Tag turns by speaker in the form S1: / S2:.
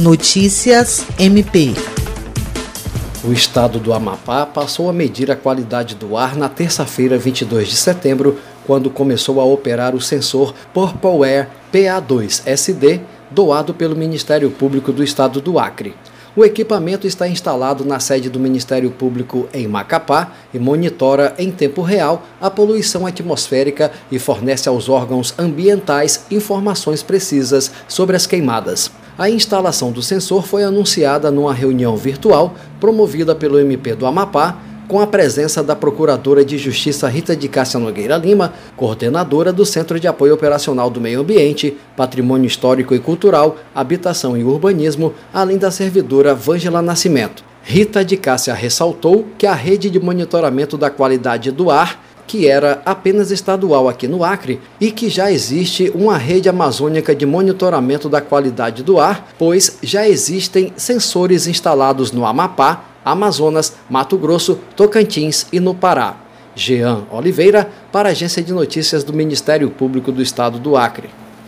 S1: Notícias MP.
S2: O estado do Amapá passou a medir a qualidade do ar na terça-feira, 22 de setembro, quando começou a operar o sensor Purple Air PA2SD, doado pelo Ministério Público do Estado do Acre. O equipamento está instalado na sede do Ministério Público em Macapá e monitora em tempo real a poluição atmosférica e fornece aos órgãos ambientais informações precisas sobre as queimadas. A instalação do sensor foi anunciada numa reunião virtual promovida pelo MP do Amapá com a presença da Procuradora de Justiça Rita de Cássia Nogueira Lima, coordenadora do Centro de Apoio Operacional do Meio Ambiente, Patrimônio Histórico e Cultural, Habitação e Urbanismo, além da servidora Vângela Nascimento. Rita de Cássia ressaltou que a rede de monitoramento da qualidade do ar que era apenas estadual aqui no Acre e que já existe uma rede amazônica de monitoramento da qualidade do ar, pois já existem sensores instalados no Amapá, Amazonas, Mato Grosso, Tocantins e no Pará. Jean Oliveira, para a Agência de Notícias do Ministério Público do Estado do Acre.